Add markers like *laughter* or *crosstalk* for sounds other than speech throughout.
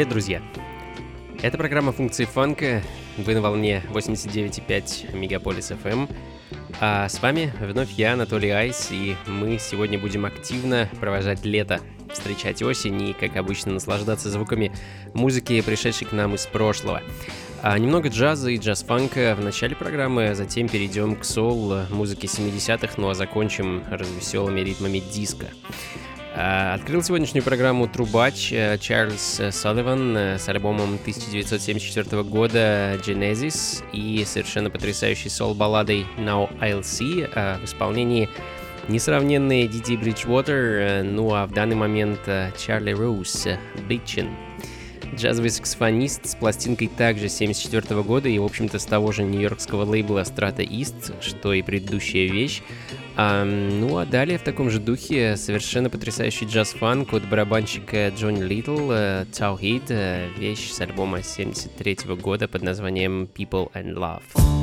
Друзья! Это программа функции фанка. Вы на волне 89,5 Мегаполис FM. А с вами вновь я, Анатолий Айс, и мы сегодня будем активно провожать лето, встречать осень и, как обычно, наслаждаться звуками музыки, пришедшей к нам из прошлого. А немного джаза и джаз-фанка в начале программы, а затем перейдем к соул, музыке 70-х, ну а закончим развеселыми ритмами диска. А, открыл сегодняшнюю программу трубач э, Чарльз Салливан э, с альбомом 1974 года Genesis и совершенно потрясающей сол-балладой Now I'll See э, в исполнении несравненные Диди Бриджвотер, ну а в данный момент Чарли Роуз Bitchin. Джазовый саксофонист с пластинкой также 74 года и, в общем-то, с того же нью-йоркского лейбла Strata East, что и предыдущая вещь. А, ну а далее в таком же духе совершенно потрясающий джаз-фанк от барабанщика Джонни Литл, Tauhid, э, вещь с альбома 73 года под названием People and Love.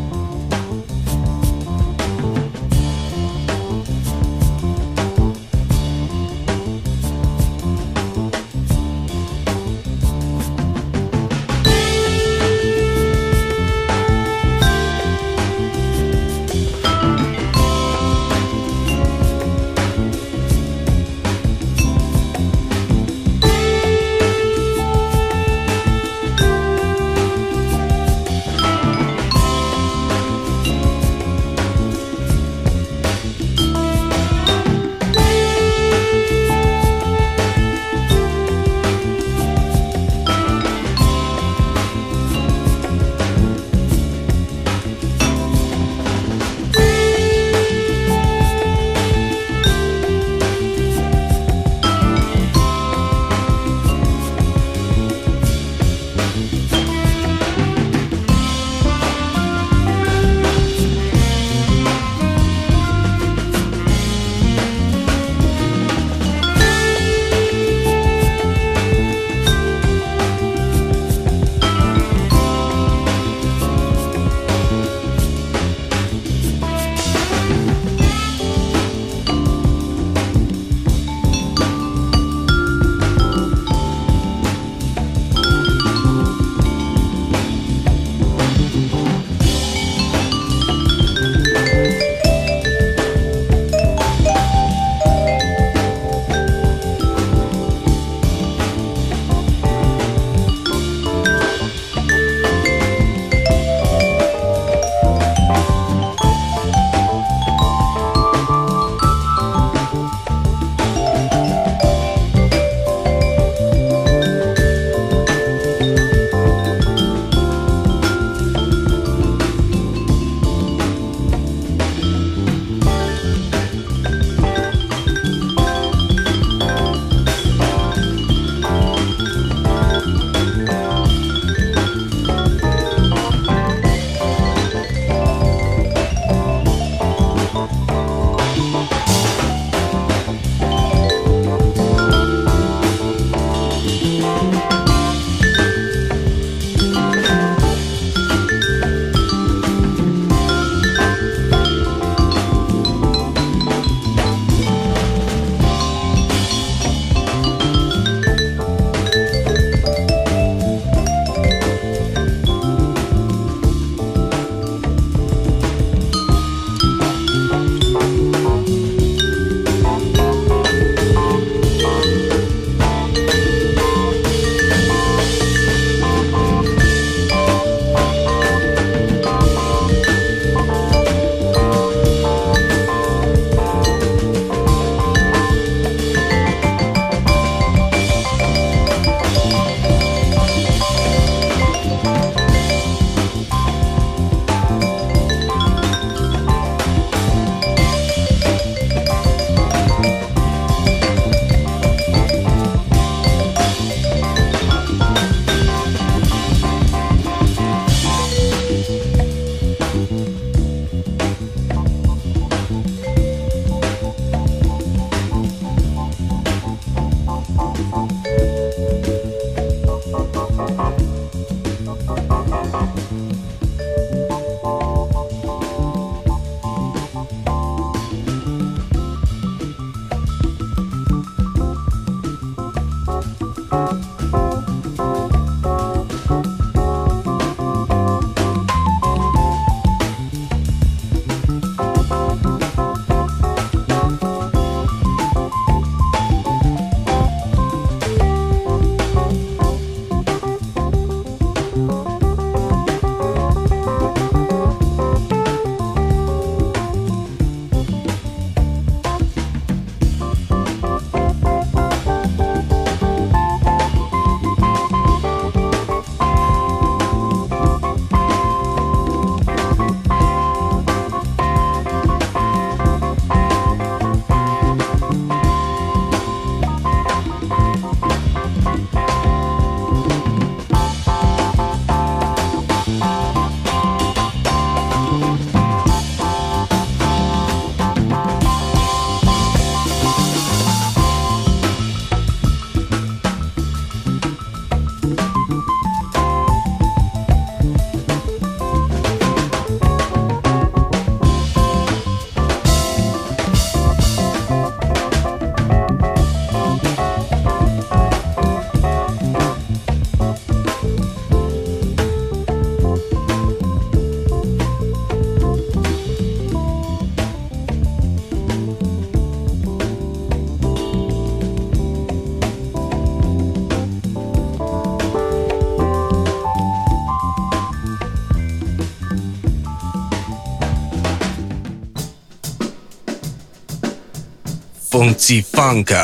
控制风格。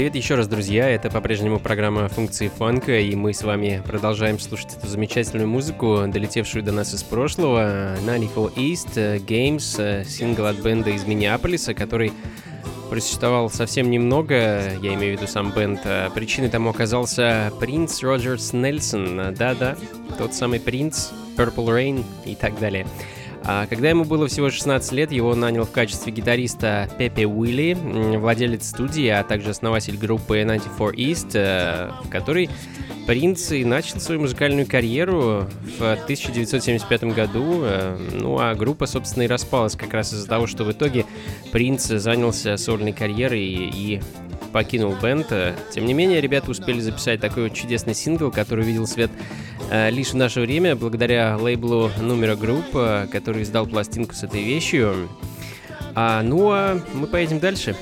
Funka. еще раз, друзья, это по-прежнему программа функции фанка, и мы с вами продолжаем слушать эту замечательную музыку, долетевшую до нас из прошлого. 94 East Games, сингл от бенда из Миннеаполиса, который просуществовал совсем немного, я имею в виду сам бенд. Причиной тому оказался принц Роджерс Нельсон, да-да, тот самый принц, Purple Rain и так далее. А когда ему было всего 16 лет, его нанял в качестве гитариста Пепе Уилли, владелец студии, а также основатель группы 94 East, э, в которой Принц и начал свою музыкальную карьеру в 1975 году. Э, ну а группа, собственно, и распалась как раз из-за того, что в итоге Принц занялся сольной карьерой и покинул бенд. Тем не менее, ребята успели записать такой вот чудесный сингл, который увидел свет э, лишь в наше время, благодаря лейблу Numero Group, который издал пластинку с этой вещью. А, ну а мы поедем дальше.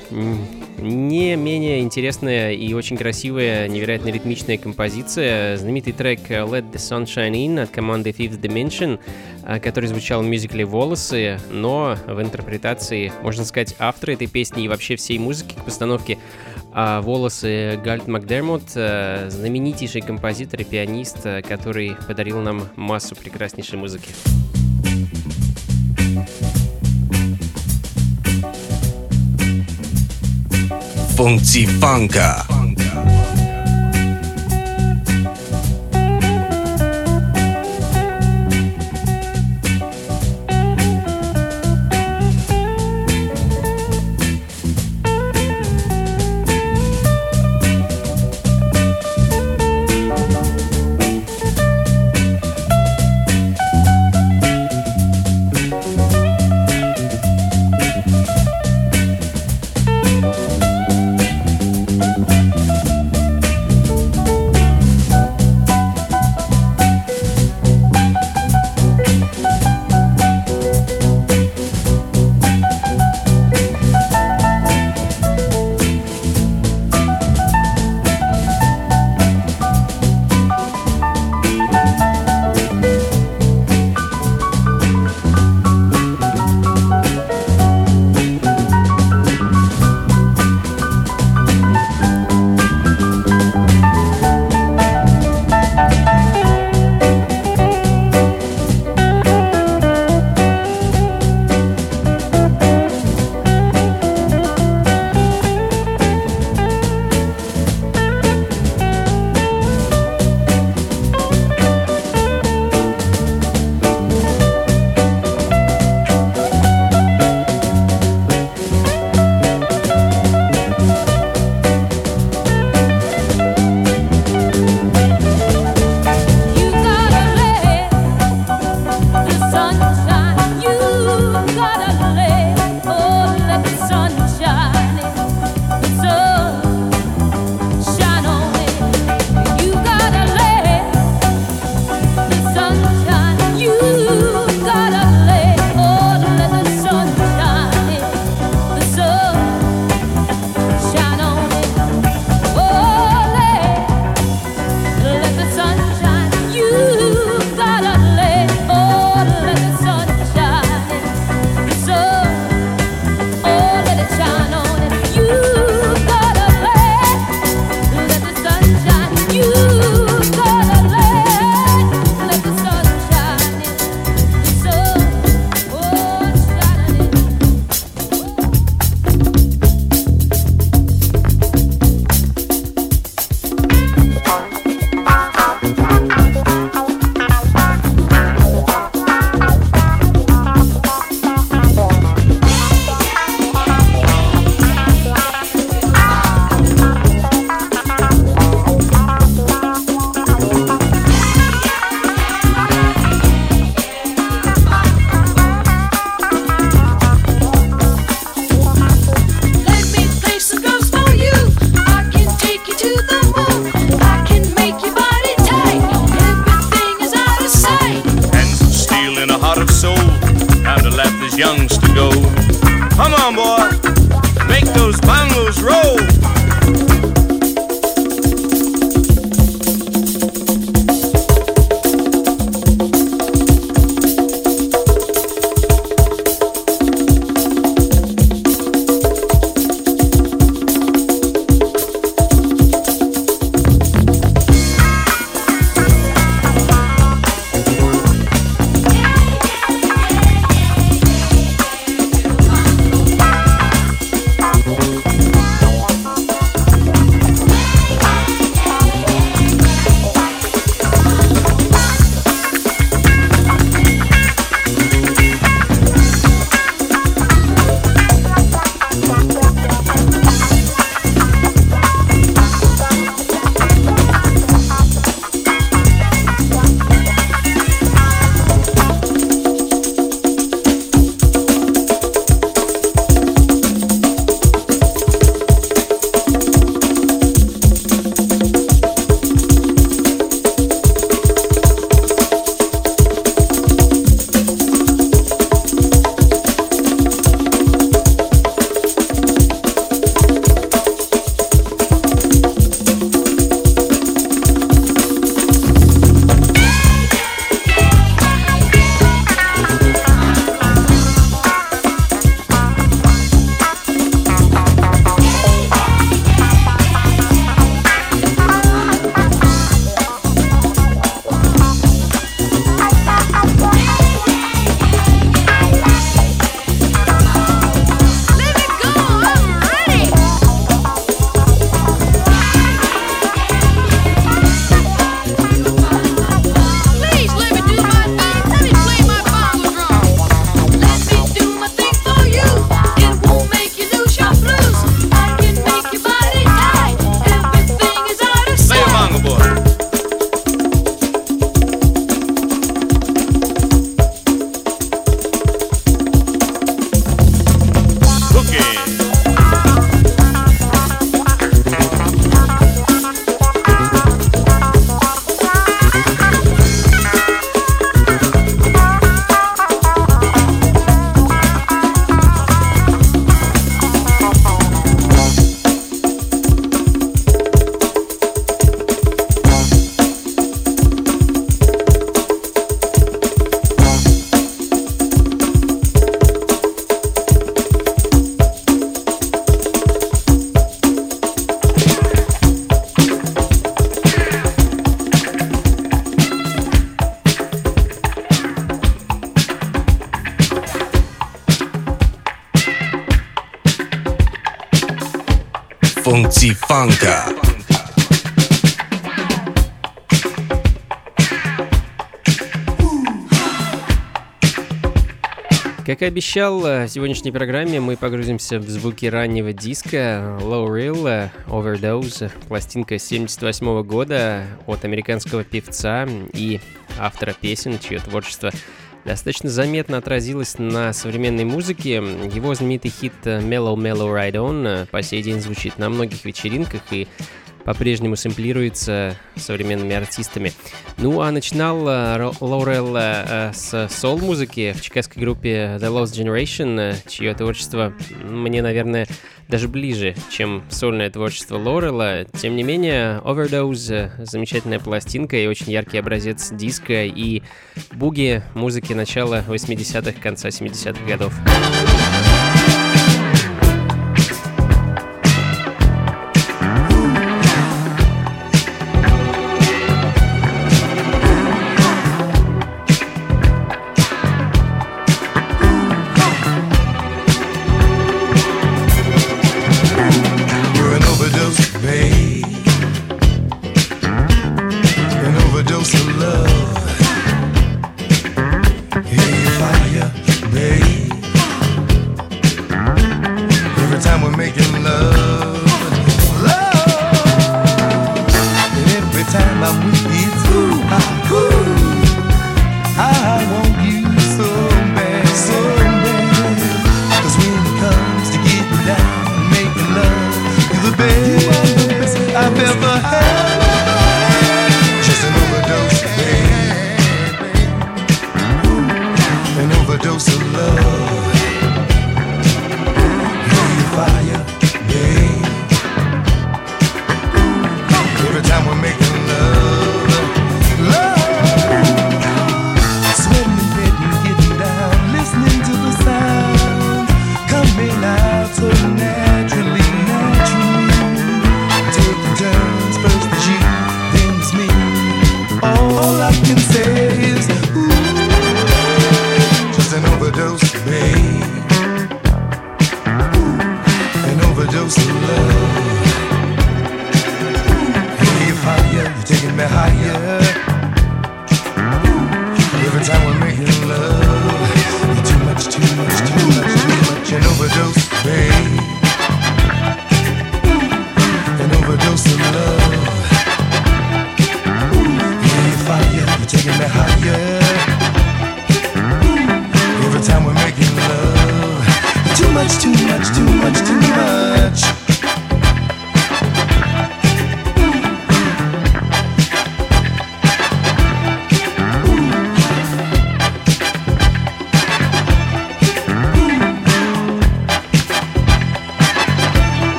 Не менее интересная и очень красивая, невероятно ритмичная композиция. Знаменитый трек Let the Sunshine In от команды Fifth Dimension, а, который звучал в мюзикле «Волосы», но в интерпретации, можно сказать, автора этой песни и вообще всей музыки к постановке а волосы Гальт Макдермот, э, знаменитейший композитор и пианист, э, который подарил нам массу прекраснейшей музыки. Функции фанка. Как и обещал, в сегодняшней программе мы погрузимся в звуки раннего диска Low Real Overdose, пластинка 78 года от американского певца и автора песен, чье творчество достаточно заметно отразилось на современной музыке. Его знаменитый хит Mellow Mellow Ride On по сей день звучит на многих вечеринках и по-прежнему сэмплируется современными артистами. Ну а начинал э, Лоурел э, с сол-музыки в чикагской группе The Lost Generation, чье творчество мне, наверное, даже ближе, чем сольное творчество Лорела. Тем не менее, Overdose — замечательная пластинка и очень яркий образец диска и буги музыки начала 80-х, конца 70-х годов.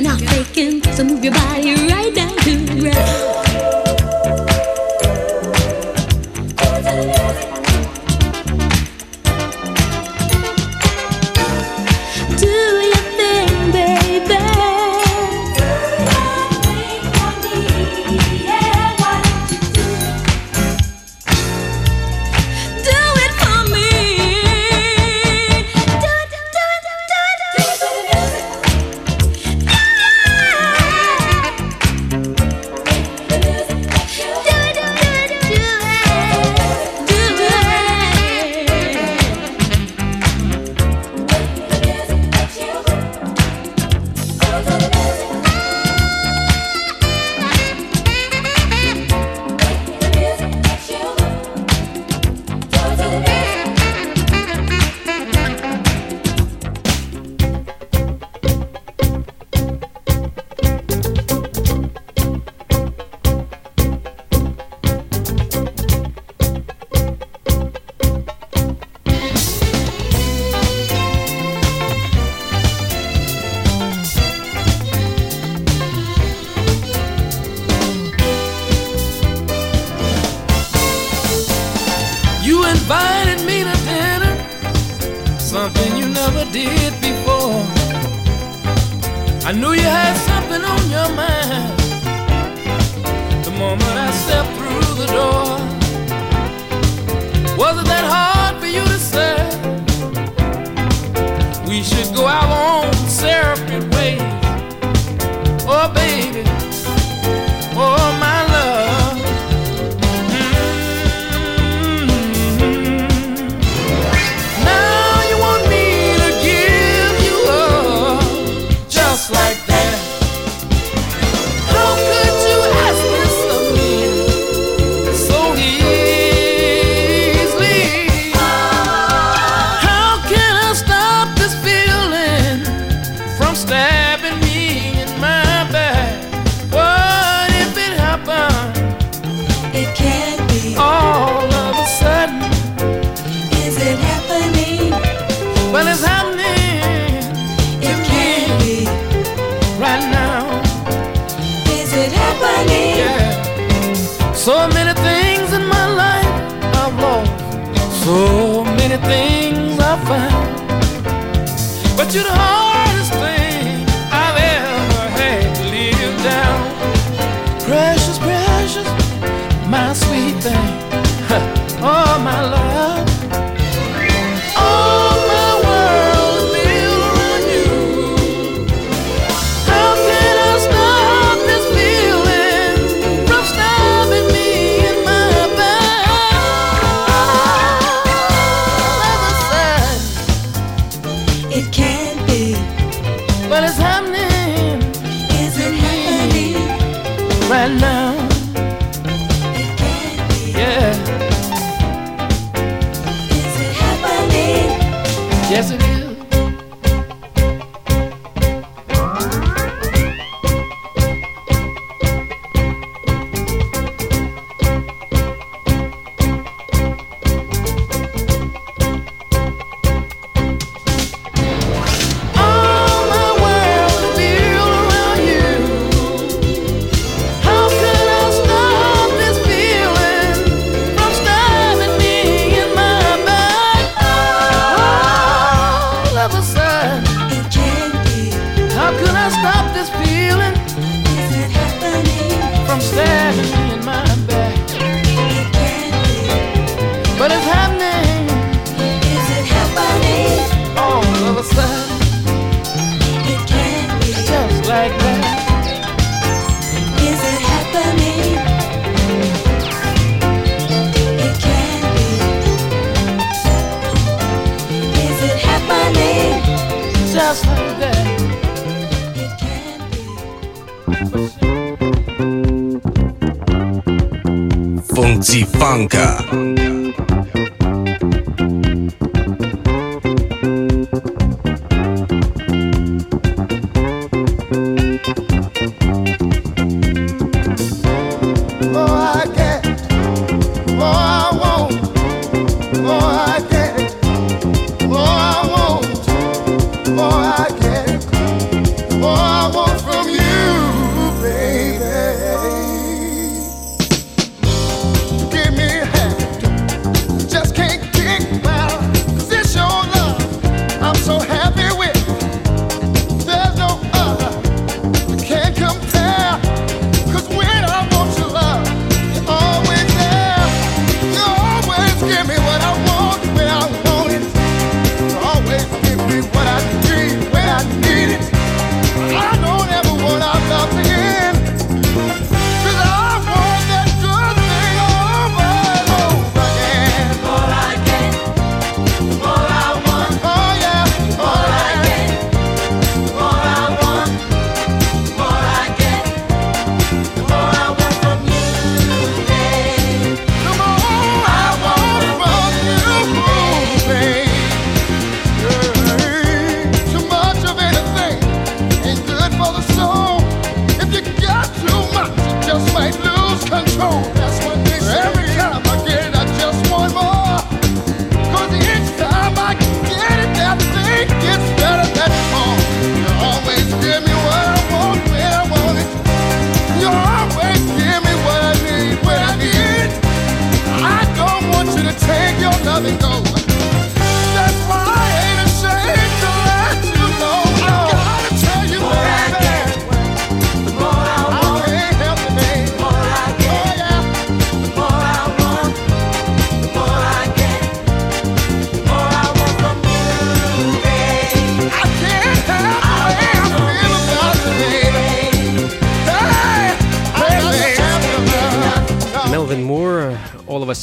you're not faking, so move your body. Bangka.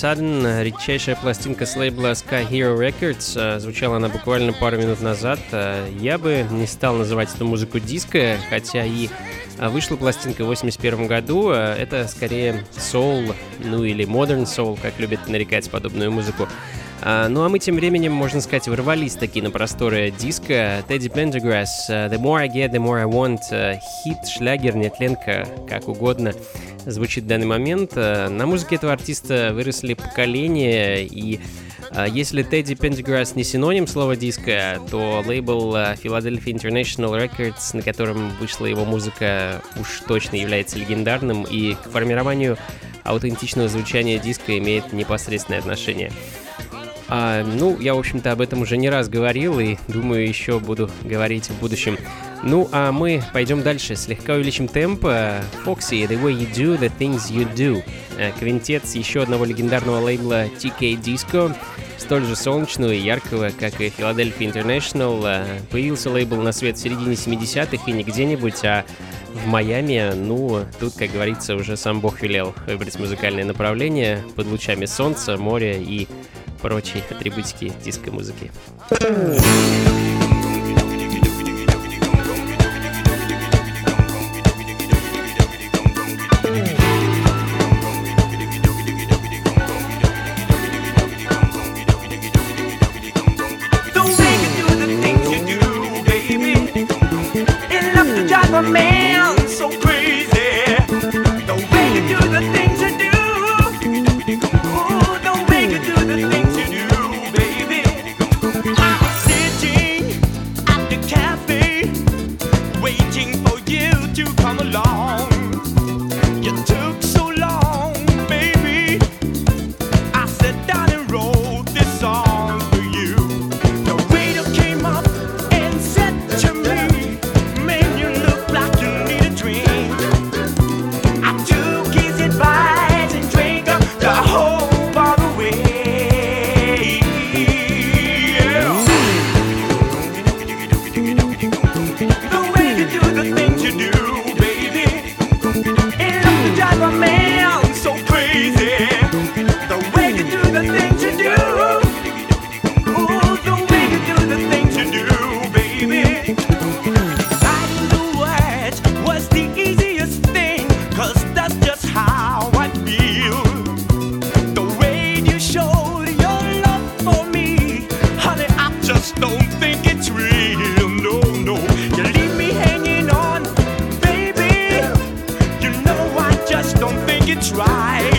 Sudden, редчайшая пластинка с лейбла Sky Hero Records. Э, звучала она буквально пару минут назад. Э, я бы не стал называть эту музыку диско, хотя и э, вышла пластинка в 81 году. Это скорее soul, ну или modern soul, как любят нарекать подобную музыку. А, ну а мы тем временем, можно сказать, ворвались такие на просторы диска. Тедди Пендеграсс э, «The more I get, the more I want» э, — хит, шлягер, нетленка, как угодно звучит в данный момент. Э, на музыке этого артиста выросли поколения, и если Тедди Пендеграсс не синоним слова диска, то лейбл Philadelphia International Records, на котором вышла его музыка, уж точно является легендарным и к формированию аутентичного звучания диска имеет непосредственное отношение. А, ну, я, в общем-то, об этом уже не раз говорил и, думаю, еще буду говорить в будущем. Ну, а мы пойдем дальше, слегка увеличим темп. А, Foxy, The Way You Do, The Things You Do. А, квинтет с еще одного легендарного лейбла TK Disco, столь же солнечного и яркого, как и Philadelphia International. А, появился лейбл на свет в середине 70-х и не где-нибудь, а в Майами, ну, тут, как говорится, уже сам Бог велел выбрать музыкальное направление под лучами солнца, моря и прочей атрибутики диско музыки. *laughs* make it right.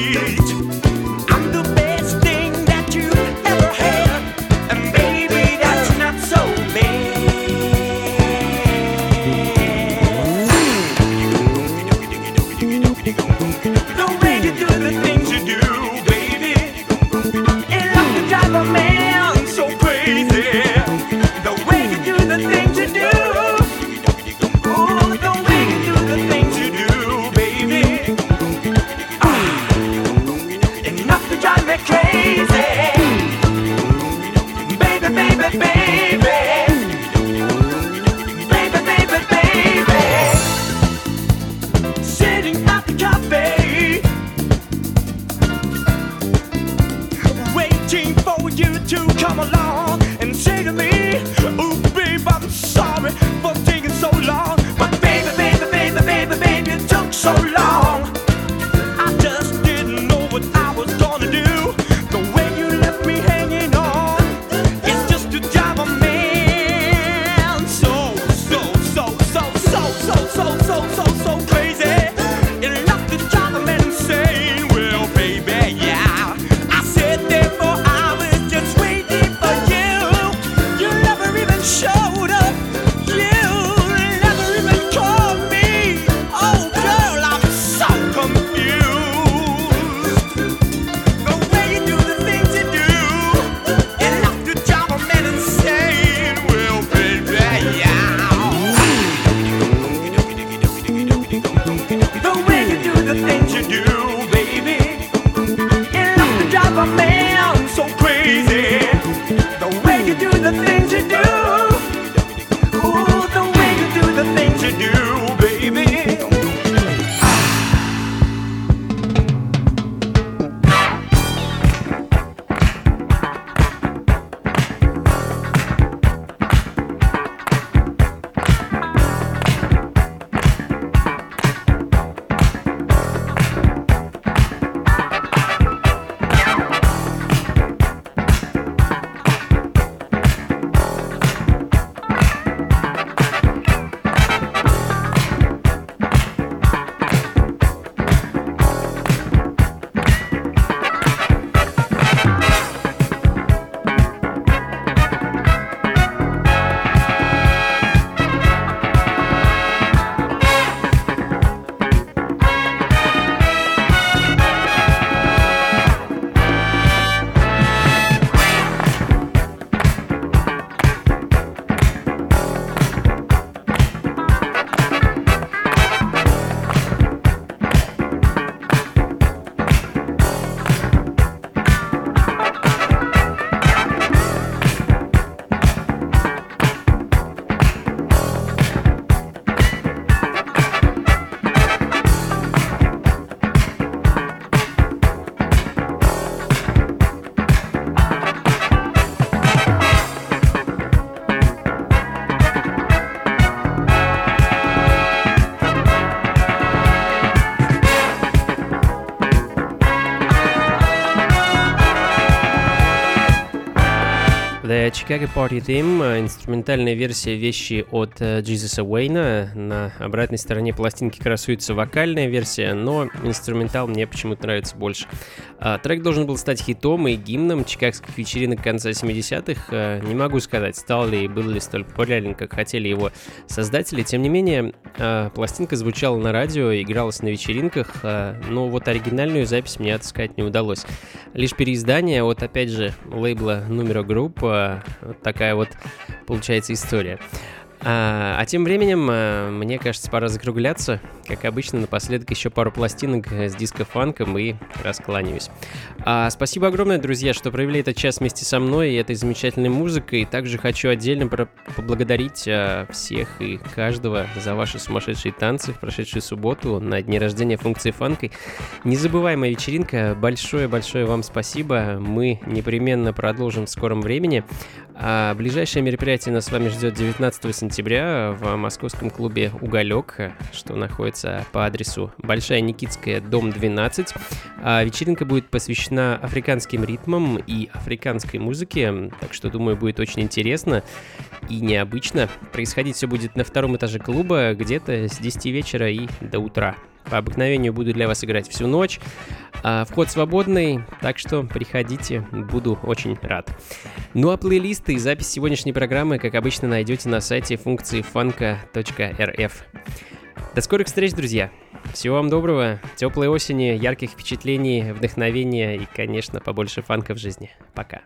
Chicago Party Theme, э, инструментальная версия вещи от э, Jesus Уэйна. На обратной стороне пластинки красуется вокальная версия, но инструментал мне почему-то нравится больше. А, трек должен был стать хитом и гимном чикагских вечеринок конца 70-х. Не могу сказать, стал ли и был ли столь популярен, как хотели его создатели. Тем не менее, пластинка звучала на радио, игралась на вечеринках, но вот оригинальную запись мне отыскать не удалось. Лишь переиздание от, опять же, лейбла Numero Group. Вот такая вот получается история. А, а тем временем, а, мне кажется, пора закругляться. Как обычно, напоследок еще пару пластинок с диско-фанком и раскланяюсь. А, спасибо огромное, друзья, что провели этот час вместе со мной и этой замечательной музыкой. Также хочу отдельно поблагодарить а, всех и каждого за ваши сумасшедшие танцы в прошедшую субботу на дне рождения функции фанкой. Незабываемая вечеринка. Большое-большое вам спасибо. Мы непременно продолжим в скором времени. А ближайшее мероприятие нас с вами ждет 19 сентября в московском клубе «Уголек», что находится по адресу Большая Никитская, дом 12. А вечеринка будет посвящена африканским ритмам и африканской музыке, так что, думаю, будет очень интересно и необычно. Происходить все будет на втором этаже клуба где-то с 10 вечера и до утра. По обыкновению буду для вас играть всю ночь. А, вход свободный, так что приходите, буду очень рад. Ну а плейлисты и запись сегодняшней программы, как обычно, найдете на сайте функции фанка.рф. До скорых встреч, друзья! Всего вам доброго, теплой осени, ярких впечатлений, вдохновения и, конечно, побольше фанка в жизни. Пока.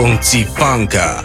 Funky Funka.